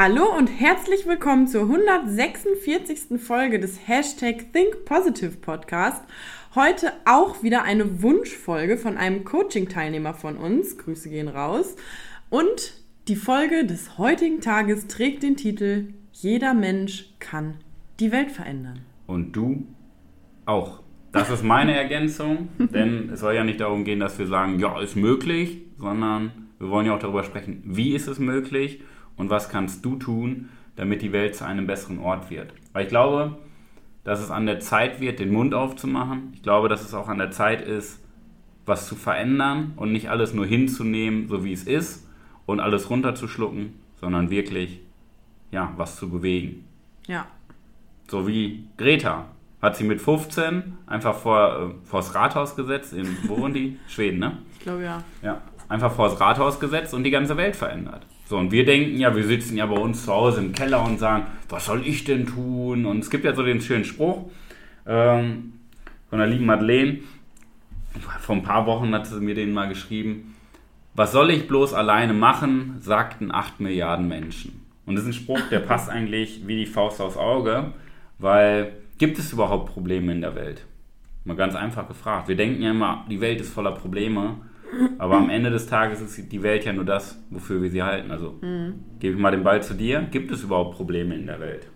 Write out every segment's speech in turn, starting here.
Hallo und herzlich willkommen zur 146. Folge des Hashtag Think Positive Podcast. Heute auch wieder eine Wunschfolge von einem Coaching-Teilnehmer von uns. Grüße gehen raus. Und die Folge des heutigen Tages trägt den Titel Jeder Mensch kann die Welt verändern. Und du auch. Das ist meine Ergänzung, denn es soll ja nicht darum gehen, dass wir sagen, ja, ist möglich, sondern wir wollen ja auch darüber sprechen, wie ist es möglich und was kannst du tun, damit die Welt zu einem besseren Ort wird. Weil ich glaube, dass es an der Zeit wird, den Mund aufzumachen. Ich glaube, dass es auch an der Zeit ist, was zu verändern und nicht alles nur hinzunehmen, so wie es ist und alles runterzuschlucken, sondern wirklich, ja, was zu bewegen. Ja. So wie Greta hat sie mit 15 einfach vor, äh, vors Rathaus gesetzt in Burundi, Schweden, ne? Ich glaube ja. Ja, einfach vors Rathaus gesetzt und die ganze Welt verändert. So, und wir denken ja, wir sitzen ja bei uns zu Hause im Keller und sagen, was soll ich denn tun? Und es gibt ja so den schönen Spruch ähm, von der lieben Madeleine, vor ein paar Wochen hat sie mir den mal geschrieben, was soll ich bloß alleine machen, sagten 8 Milliarden Menschen. Und das ist ein Spruch, der passt eigentlich wie die Faust aufs Auge, weil gibt es überhaupt Probleme in der Welt? Mal ganz einfach gefragt. Wir denken ja immer, die Welt ist voller Probleme, aber am Ende des Tages ist die Welt ja nur das, wofür wir sie halten. Also mhm. gebe ich mal den Ball zu dir. Gibt es überhaupt Probleme in der Welt?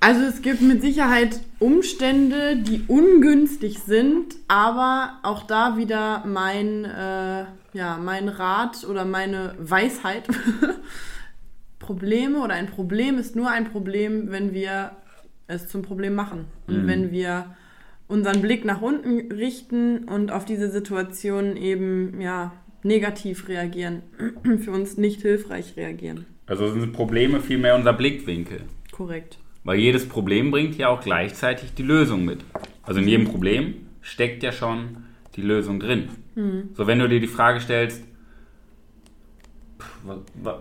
Also es gibt mit Sicherheit Umstände, die ungünstig sind, aber auch da wieder mein, äh, ja, mein Rat oder meine Weisheit. Probleme oder ein Problem ist nur ein Problem, wenn wir es zum Problem machen. Und mhm. wenn wir unseren Blick nach unten richten und auf diese Situation eben ja negativ reagieren, für uns nicht hilfreich reagieren. Also sind Probleme vielmehr unser Blickwinkel. Korrekt. Weil jedes Problem bringt ja auch gleichzeitig die Lösung mit. Also in jedem Problem steckt ja schon die Lösung drin. Mhm. So wenn du dir die Frage stellst,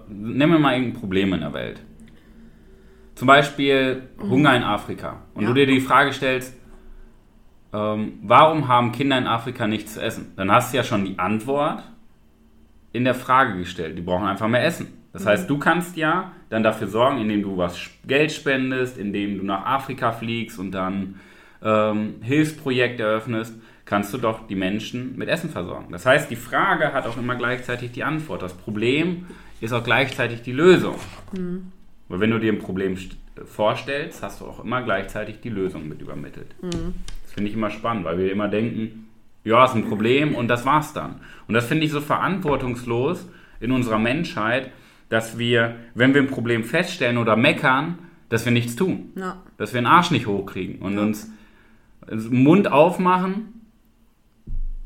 nimm mir mal irgendein Problem in der Welt. Zum Beispiel mhm. Hunger in Afrika. Und ja. du dir die Frage stellst, ähm, warum haben Kinder in Afrika nichts zu essen? Dann hast du ja schon die Antwort in der Frage gestellt. Die brauchen einfach mehr Essen. Das mhm. heißt, du kannst ja dann dafür sorgen, indem du was Geld spendest, indem du nach Afrika fliegst und dann ähm, Hilfsprojekte eröffnest, kannst du doch die Menschen mit Essen versorgen. Das heißt, die Frage hat auch immer gleichzeitig die Antwort. Das Problem ist auch gleichzeitig die Lösung. Mhm. Weil wenn du dir ein Problem vorstellst, hast du auch immer gleichzeitig die Lösung mit übermittelt. Mhm. Finde ich immer spannend, weil wir immer denken, ja, ist ein Problem und das war's dann. Und das finde ich so verantwortungslos in unserer Menschheit, dass wir, wenn wir ein Problem feststellen oder meckern, dass wir nichts tun. Ja. Dass wir den Arsch nicht hochkriegen und ja. uns den Mund aufmachen.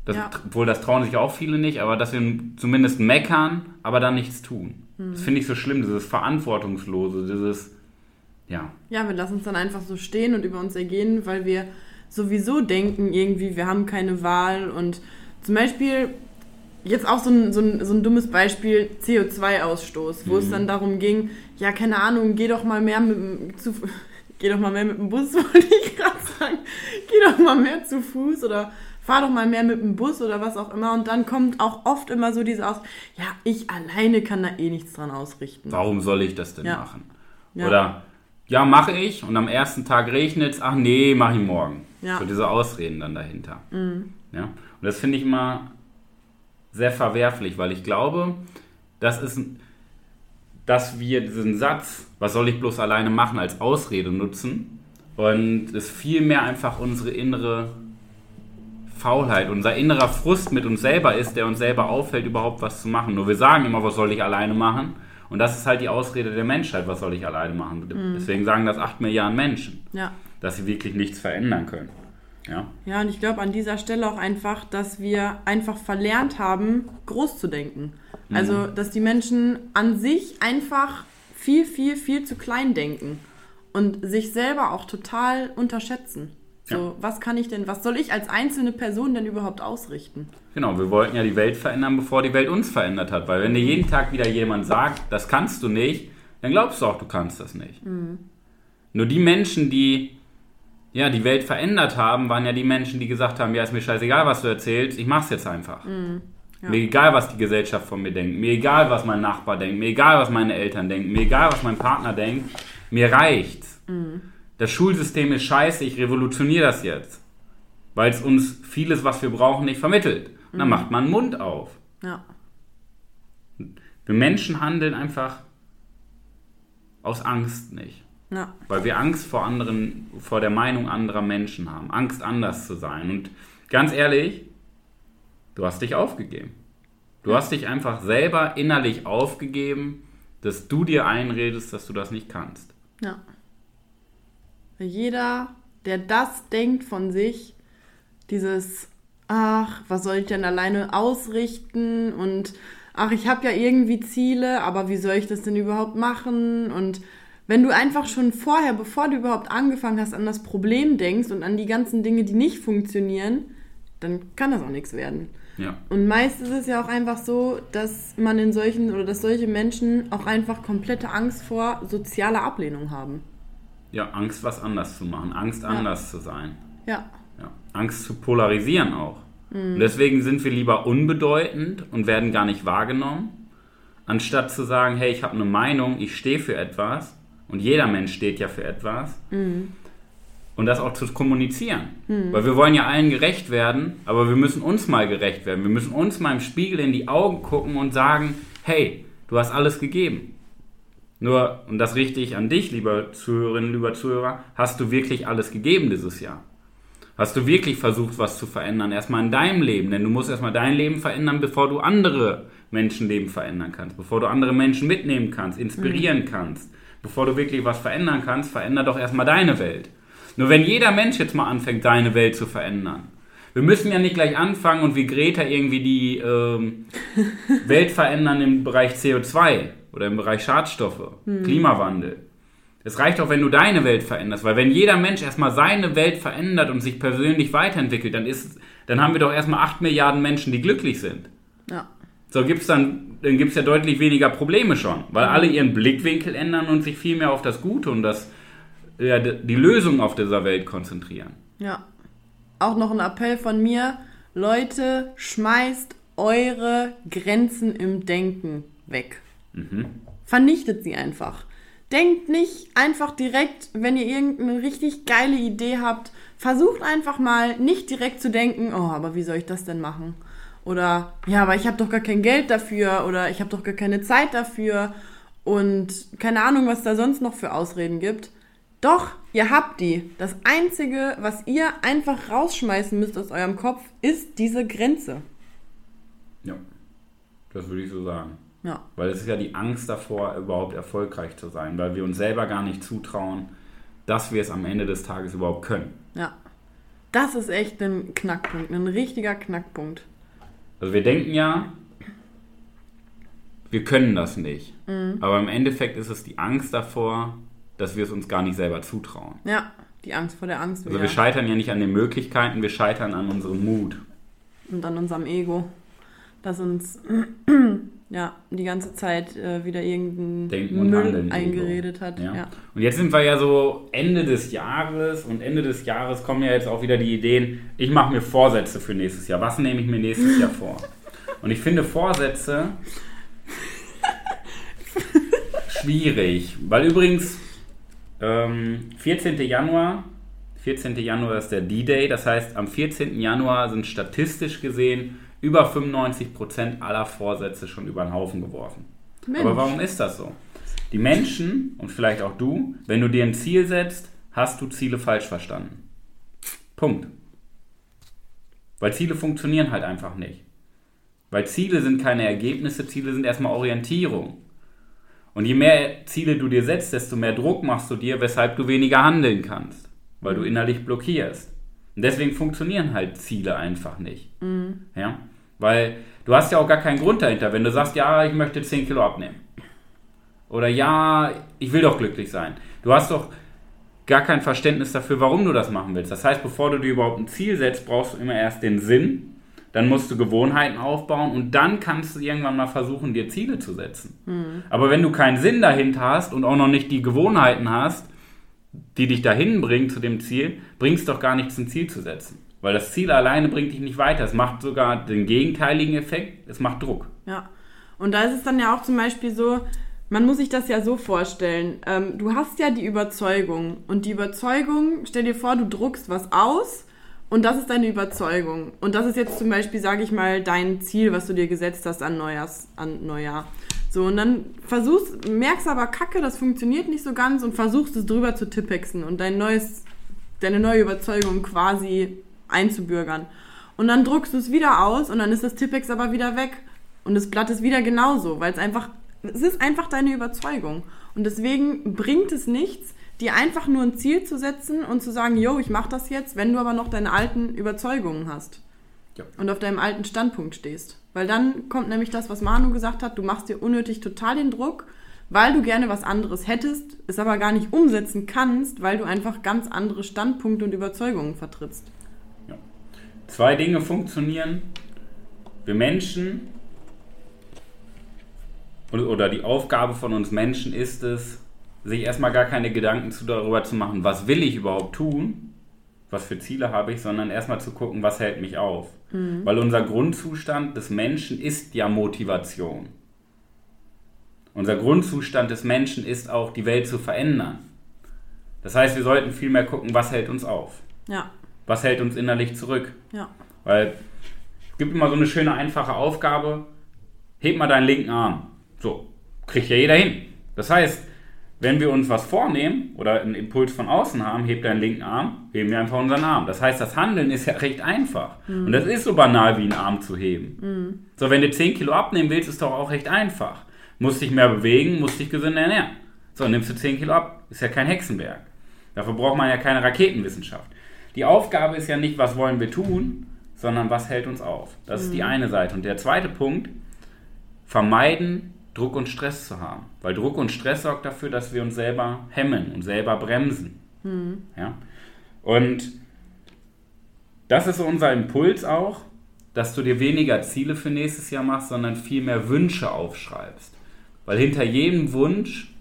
Das, ja. Obwohl, das trauen sich auch viele nicht, aber dass wir zumindest meckern, aber dann nichts tun. Mhm. Das finde ich so schlimm, dieses Verantwortungslose, dieses, ja. Ja, wir lassen uns dann einfach so stehen und über uns ergehen, weil wir sowieso denken, irgendwie, wir haben keine Wahl. Und zum Beispiel, jetzt auch so ein, so ein, so ein dummes Beispiel, CO2-Ausstoß, wo mhm. es dann darum ging, ja, keine Ahnung, geh doch mal mehr mit zu, geh doch mal mehr mit dem Bus, wollte ich gerade sagen. Geh doch mal mehr zu Fuß oder fahr doch mal mehr mit dem Bus oder was auch immer. Und dann kommt auch oft immer so diese aus, ja, ich alleine kann da eh nichts dran ausrichten. Warum soll ich das denn ja. machen? Ja. Oder, ja, mache ich und am ersten Tag regnet es, ach nee, mach ich morgen. Ja. So diese Ausreden dann dahinter. Mhm. Ja? Und das finde ich immer sehr verwerflich, weil ich glaube, das ist, dass wir diesen Satz, was soll ich bloß alleine machen, als Ausrede nutzen und es vielmehr einfach unsere innere Faulheit, unser innerer Frust mit uns selber ist, der uns selber auffällt, überhaupt was zu machen. Nur wir sagen immer, was soll ich alleine machen? Und das ist halt die Ausrede der Menschheit, was soll ich alleine machen? Mhm. Deswegen sagen das 8 Milliarden Menschen. Ja dass sie wirklich nichts verändern können. Ja, ja und ich glaube an dieser Stelle auch einfach, dass wir einfach verlernt haben, groß zu denken. Also, mhm. dass die Menschen an sich einfach viel, viel, viel zu klein denken und sich selber auch total unterschätzen. So, ja. was kann ich denn, was soll ich als einzelne Person denn überhaupt ausrichten? Genau, wir wollten ja die Welt verändern, bevor die Welt uns verändert hat. Weil wenn dir jeden Tag wieder jemand sagt, das kannst du nicht, dann glaubst du auch, du kannst das nicht. Mhm. Nur die Menschen, die ja, die Welt verändert haben, waren ja die Menschen, die gesagt haben, ja, ist mir scheißegal, was du erzählst, ich mach's jetzt einfach. Mhm. Ja. Mir egal, was die Gesellschaft von mir denkt. Mir egal, was mein Nachbar denkt. Mir egal, was meine Eltern denken. Mir egal, was mein Partner denkt. Mir reicht's. Mhm. Das Schulsystem ist scheiße, ich revolutioniere das jetzt. Weil es uns vieles, was wir brauchen, nicht vermittelt. Und dann mhm. macht man Mund auf. Ja. Wir Menschen handeln einfach aus Angst nicht. Ja. Weil wir Angst vor anderen, vor der Meinung anderer Menschen haben. Angst anders zu sein. Und ganz ehrlich, du hast dich aufgegeben. Du hast dich einfach selber innerlich aufgegeben, dass du dir einredest, dass du das nicht kannst. Ja. Jeder, der das denkt von sich, dieses, ach, was soll ich denn alleine ausrichten und ach, ich habe ja irgendwie Ziele, aber wie soll ich das denn überhaupt machen? Und wenn du einfach schon vorher, bevor du überhaupt angefangen hast, an das Problem denkst und an die ganzen Dinge, die nicht funktionieren, dann kann das auch nichts werden. Ja. Und meist ist es ja auch einfach so, dass man in solchen oder dass solche Menschen auch einfach komplette Angst vor sozialer Ablehnung haben. Ja, Angst, was anders zu machen, Angst, ja. anders zu sein. Ja. ja. Angst zu polarisieren auch. Mhm. Und deswegen sind wir lieber unbedeutend und werden gar nicht wahrgenommen, anstatt zu sagen, hey, ich habe eine Meinung, ich stehe für etwas und jeder Mensch steht ja für etwas. Mhm. Und das auch zu kommunizieren. Mhm. Weil wir wollen ja allen gerecht werden, aber wir müssen uns mal gerecht werden. Wir müssen uns mal im Spiegel in die Augen gucken und sagen, hey, du hast alles gegeben. Nur, und das richte ich an dich, lieber Zuhörerinnen, lieber Zuhörer, hast du wirklich alles gegeben dieses Jahr? Hast du wirklich versucht, was zu verändern? Erstmal in deinem Leben, denn du musst erstmal dein Leben verändern, bevor du andere Menschenleben verändern kannst, bevor du andere Menschen mitnehmen kannst, inspirieren mhm. kannst. Bevor du wirklich was verändern kannst, veränder doch erstmal deine Welt. Nur wenn jeder Mensch jetzt mal anfängt, seine Welt zu verändern. Wir müssen ja nicht gleich anfangen und wie Greta irgendwie die ähm, Welt verändern im Bereich CO2 oder im Bereich Schadstoffe, hm. Klimawandel. Es reicht auch, wenn du deine Welt veränderst, weil wenn jeder Mensch erstmal seine Welt verändert und sich persönlich weiterentwickelt, dann ist, dann haben wir doch erstmal 8 Milliarden Menschen, die glücklich sind. Ja. So gibt's dann, dann gibt es ja deutlich weniger Probleme schon, weil mhm. alle ihren Blickwinkel ändern und sich viel mehr auf das Gute und das, ja, die Lösung auf dieser Welt konzentrieren. Ja. Auch noch ein Appell von mir. Leute, schmeißt eure Grenzen im Denken weg. Mhm. Vernichtet sie einfach. Denkt nicht einfach direkt, wenn ihr irgendeine richtig geile Idee habt, versucht einfach mal nicht direkt zu denken, oh, aber wie soll ich das denn machen? Oder ja, aber ich habe doch gar kein Geld dafür oder ich habe doch gar keine Zeit dafür und keine Ahnung, was da sonst noch für Ausreden gibt. Doch, ihr habt die. Das Einzige, was ihr einfach rausschmeißen müsst aus eurem Kopf, ist diese Grenze. Ja, das würde ich so sagen. Ja. Weil es ist ja die Angst davor, überhaupt erfolgreich zu sein, weil wir uns selber gar nicht zutrauen, dass wir es am Ende des Tages überhaupt können. Ja. Das ist echt ein Knackpunkt, ein richtiger Knackpunkt. Also wir denken ja, wir können das nicht. Mhm. Aber im Endeffekt ist es die Angst davor, dass wir es uns gar nicht selber zutrauen. Ja, die Angst vor der Angst. Also wir scheitern ja nicht an den Möglichkeiten, wir scheitern an unserem Mut. Und an unserem Ego, das uns ja, die ganze Zeit äh, wieder irgendeinen Denken Müll Handeln eingeredet hat. Ja. ja. Und jetzt sind wir ja so Ende des Jahres und Ende des Jahres kommen ja jetzt auch wieder die Ideen, ich mache mir Vorsätze für nächstes Jahr. Was nehme ich mir nächstes Jahr vor? Und ich finde Vorsätze schwierig, weil übrigens ähm, 14. Januar 14. Januar ist der D-Day, das heißt am 14. Januar sind statistisch gesehen über 95% aller Vorsätze schon über den Haufen geworfen. Mensch. Aber warum ist das so? Die Menschen und vielleicht auch du, wenn du dir ein Ziel setzt, hast du Ziele falsch verstanden. Punkt. Weil Ziele funktionieren halt einfach nicht. Weil Ziele sind keine Ergebnisse, Ziele sind erstmal Orientierung. Und je mehr Ziele du dir setzt, desto mehr Druck machst du dir, weshalb du weniger handeln kannst, weil du innerlich blockierst. Und deswegen funktionieren halt Ziele einfach nicht. Mhm. Ja? Weil du hast ja auch gar keinen Grund dahinter, wenn du sagst, ja, ich möchte 10 Kilo abnehmen. Oder ja, ich will doch glücklich sein. Du hast doch gar kein Verständnis dafür, warum du das machen willst. Das heißt, bevor du dir überhaupt ein Ziel setzt, brauchst du immer erst den Sinn, dann musst du Gewohnheiten aufbauen und dann kannst du irgendwann mal versuchen, dir Ziele zu setzen. Mhm. Aber wenn du keinen Sinn dahinter hast und auch noch nicht die Gewohnheiten hast, die dich dahin bringen zu dem Ziel, bringst doch gar nichts, ein Ziel zu setzen. Weil das Ziel alleine bringt dich nicht weiter. Es macht sogar den gegenteiligen Effekt. Es macht Druck. Ja. Und da ist es dann ja auch zum Beispiel so, man muss sich das ja so vorstellen. Ähm, du hast ja die Überzeugung. Und die Überzeugung, stell dir vor, du druckst was aus und das ist deine Überzeugung. Und das ist jetzt zum Beispiel, sage ich mal, dein Ziel, was du dir gesetzt hast an, Neujahrs, an Neujahr. So, und dann versuchst, merkst aber, kacke, das funktioniert nicht so ganz und versuchst es drüber zu tippexen und dein neues, deine neue Überzeugung quasi einzubürgern. Und dann druckst du es wieder aus und dann ist das Tippex aber wieder weg. Und das Blatt ist wieder genauso, weil es einfach, es ist einfach deine Überzeugung. Und deswegen bringt es nichts, dir einfach nur ein Ziel zu setzen und zu sagen, yo, ich mach das jetzt, wenn du aber noch deine alten Überzeugungen hast. Ja. Und auf deinem alten Standpunkt stehst. Weil dann kommt nämlich das, was Manu gesagt hat, du machst dir unnötig total den Druck, weil du gerne was anderes hättest, es aber gar nicht umsetzen kannst, weil du einfach ganz andere Standpunkte und Überzeugungen vertrittst. Zwei Dinge funktionieren. Wir Menschen oder die Aufgabe von uns Menschen ist es, sich erstmal gar keine Gedanken darüber zu machen, was will ich überhaupt tun, was für Ziele habe ich, sondern erstmal zu gucken, was hält mich auf. Mhm. Weil unser Grundzustand des Menschen ist ja Motivation. Unser Grundzustand des Menschen ist auch, die Welt zu verändern. Das heißt, wir sollten viel mehr gucken, was hält uns auf. Ja. Was hält uns innerlich zurück. Ja. Weil es gibt immer so eine schöne, einfache Aufgabe. Heb mal deinen linken Arm. So, kriegt ja jeder hin. Das heißt, wenn wir uns was vornehmen oder einen Impuls von außen haben, hebt deinen linken Arm, heben wir einfach unseren Arm. Das heißt, das Handeln ist ja recht einfach. Mhm. Und das ist so banal wie einen Arm zu heben. Mhm. So, wenn du 10 Kilo abnehmen willst, ist doch auch recht einfach. Musst dich mehr bewegen, musst dich gesünder ernähren. So, nimmst du 10 Kilo ab. Ist ja kein Hexenberg. Dafür braucht man ja keine Raketenwissenschaft. Die Aufgabe ist ja nicht, was wollen wir tun, sondern was hält uns auf. Das mhm. ist die mhm. eine Seite. Und der zweite Punkt, vermeiden Druck und Stress zu haben. Weil Druck und Stress sorgt dafür, dass wir uns selber hemmen und selber bremsen. Mhm. Ja? Und das ist so unser Impuls auch, dass du dir weniger Ziele für nächstes Jahr machst, sondern viel mehr Wünsche aufschreibst. Weil hinter jedem Wunsch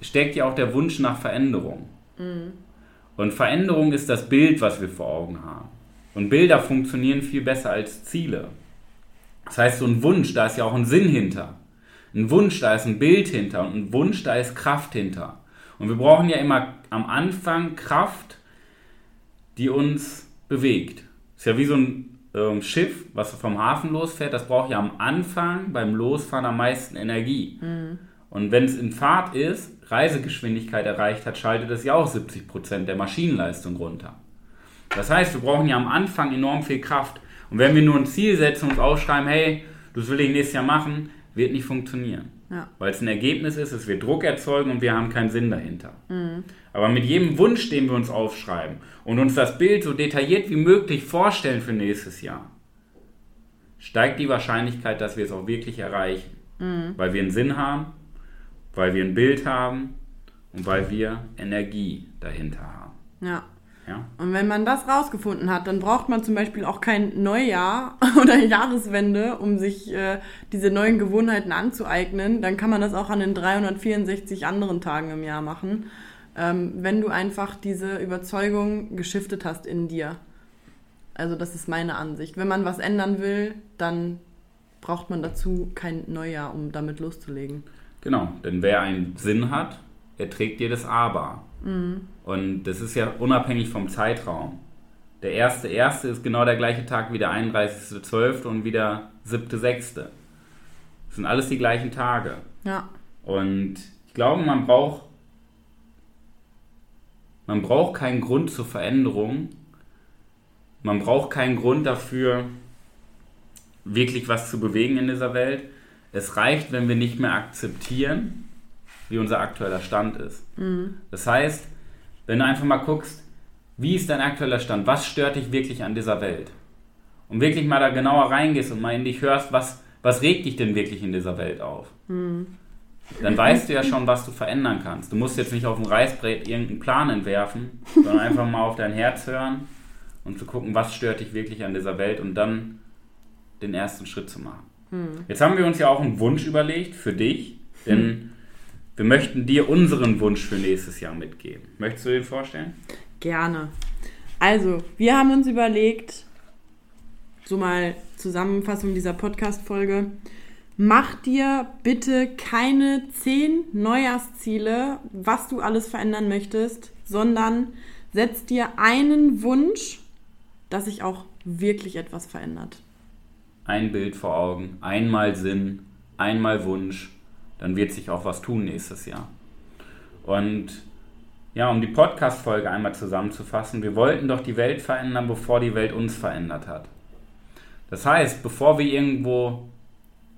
steckt ja auch der Wunsch nach Veränderung. Mhm. Und Veränderung ist das Bild, was wir vor Augen haben. Und Bilder funktionieren viel besser als Ziele. Das heißt, so ein Wunsch, da ist ja auch ein Sinn hinter. Ein Wunsch, da ist ein Bild hinter und ein Wunsch, da ist Kraft hinter. Und wir brauchen ja immer am Anfang Kraft, die uns bewegt. Ist ja wie so ein ähm, Schiff, was vom Hafen losfährt, das braucht ja am Anfang beim Losfahren am meisten Energie. Mhm. Und wenn es in Fahrt ist, Reisegeschwindigkeit erreicht hat, schaltet es ja auch 70% der Maschinenleistung runter. Das heißt, wir brauchen ja am Anfang enorm viel Kraft. Und wenn wir nur ein Ziel setzen und aufschreiben, hey, das will ich nächstes Jahr machen, wird nicht funktionieren. Ja. Weil es ein Ergebnis ist, es wird Druck erzeugen und wir haben keinen Sinn dahinter. Mhm. Aber mit jedem Wunsch, den wir uns aufschreiben und uns das Bild so detailliert wie möglich vorstellen für nächstes Jahr, steigt die Wahrscheinlichkeit, dass wir es auch wirklich erreichen. Mhm. Weil wir einen Sinn haben, weil wir ein Bild haben und weil wir Energie dahinter haben. Ja. Ja. Und wenn man das rausgefunden hat, dann braucht man zum Beispiel auch kein Neujahr oder Jahreswende, um sich äh, diese neuen Gewohnheiten anzueignen. Dann kann man das auch an den 364 anderen Tagen im Jahr machen, ähm, wenn du einfach diese Überzeugung geschiftet hast in dir. Also das ist meine Ansicht. Wenn man was ändern will, dann braucht man dazu kein Neujahr, um damit loszulegen. Genau, denn wer einen Sinn hat, er trägt jedes Aber. Mhm. Und das ist ja unabhängig vom Zeitraum. Der erste erste ist genau der gleiche Tag wie der 31.12. und wie der 7.6. Das sind alles die gleichen Tage. Ja. Und ich glaube, man braucht man braucht keinen Grund zur Veränderung. Man braucht keinen Grund dafür, wirklich was zu bewegen in dieser Welt. Es reicht, wenn wir nicht mehr akzeptieren, wie unser aktueller Stand ist. Mhm. Das heißt, wenn du einfach mal guckst, wie ist dein aktueller Stand? Was stört dich wirklich an dieser Welt? Und wirklich mal da genauer reingehst und mal in dich hörst, was, was regt dich denn wirklich in dieser Welt auf? Mhm. Dann weißt du ja schon, was du verändern kannst. Du musst jetzt nicht auf dem Reißbrett irgendeinen Plan entwerfen, sondern einfach mal auf dein Herz hören und zu gucken, was stört dich wirklich an dieser Welt und dann den ersten Schritt zu machen. Mhm. Jetzt haben wir uns ja auch einen Wunsch überlegt für dich, denn mhm. Wir möchten dir unseren Wunsch für nächstes Jahr mitgeben. Möchtest du den vorstellen? Gerne. Also, wir haben uns überlegt, so mal Zusammenfassung dieser Podcast-Folge. Mach dir bitte keine zehn Neujahrsziele, was du alles verändern möchtest, sondern setz dir einen Wunsch, dass sich auch wirklich etwas verändert. Ein Bild vor Augen, einmal Sinn, einmal Wunsch, dann wird sich auch was tun nächstes Jahr. Und ja, um die Podcast-Folge einmal zusammenzufassen, wir wollten doch die Welt verändern, bevor die Welt uns verändert hat. Das heißt, bevor wir irgendwo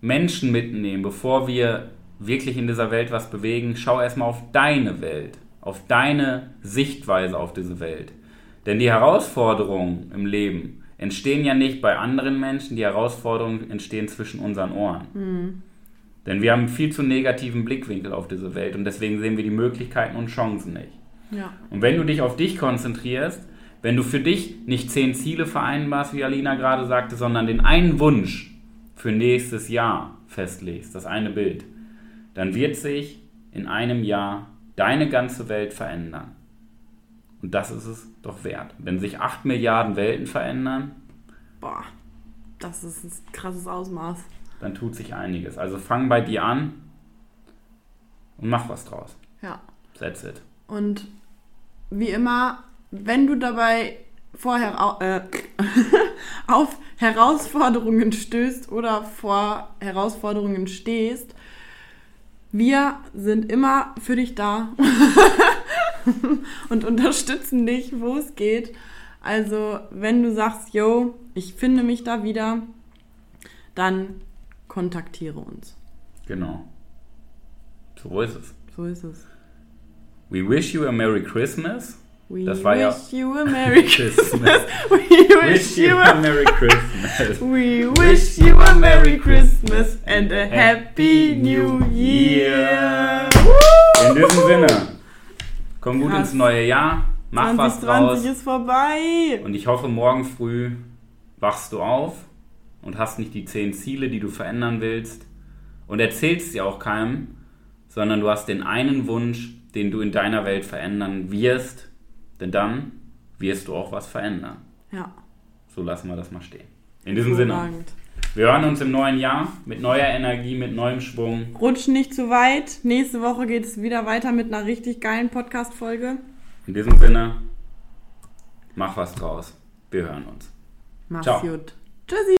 Menschen mitnehmen, bevor wir wirklich in dieser Welt was bewegen, schau erstmal auf deine Welt, auf deine Sichtweise auf diese Welt. Denn die Herausforderungen im Leben entstehen ja nicht bei anderen Menschen, die Herausforderungen entstehen zwischen unseren Ohren. Mhm. Denn wir haben einen viel zu negativen Blickwinkel auf diese Welt und deswegen sehen wir die Möglichkeiten und Chancen nicht. Ja. Und wenn du dich auf dich konzentrierst, wenn du für dich nicht zehn Ziele vereinbarst, wie Alina gerade sagte, sondern den einen Wunsch für nächstes Jahr festlegst, das eine Bild, dann wird sich in einem Jahr deine ganze Welt verändern. Und das ist es doch wert. Wenn sich 8 Milliarden Welten verändern, boah, das ist ein krasses Ausmaß. Dann tut sich einiges. Also fang bei dir an und mach was draus. Ja. That's it. Und wie immer, wenn du dabei vorher äh, auf Herausforderungen stößt oder vor Herausforderungen stehst, wir sind immer für dich da und unterstützen dich, wo es geht. Also, wenn du sagst, yo, ich finde mich da wieder, dann kontaktiere uns. Genau. So ist es. So ist es. We wish you a Merry Christmas. We das war wish ja you a Merry Christmas. We wish you a Merry Christmas. We wish you a Merry Christmas and a Happy New Year. In diesem Sinne, komm gut Krass. ins neue Jahr, mach 2020 was draus. ist vorbei. Und ich hoffe, morgen früh wachst du auf und hast nicht die zehn Ziele, die du verändern willst und erzählst sie auch keinem, sondern du hast den einen Wunsch, den du in deiner Welt verändern wirst, denn dann wirst du auch was verändern. Ja. So lassen wir das mal stehen. In diesem Sinne. Wir hören uns im neuen Jahr mit neuer Energie, mit neuem Schwung. Rutsch nicht zu weit. Nächste Woche geht es wieder weiter mit einer richtig geilen Podcast-Folge. In diesem Sinne, mach was draus. Wir hören uns. Mach's Ciao. gut. Tschüssi.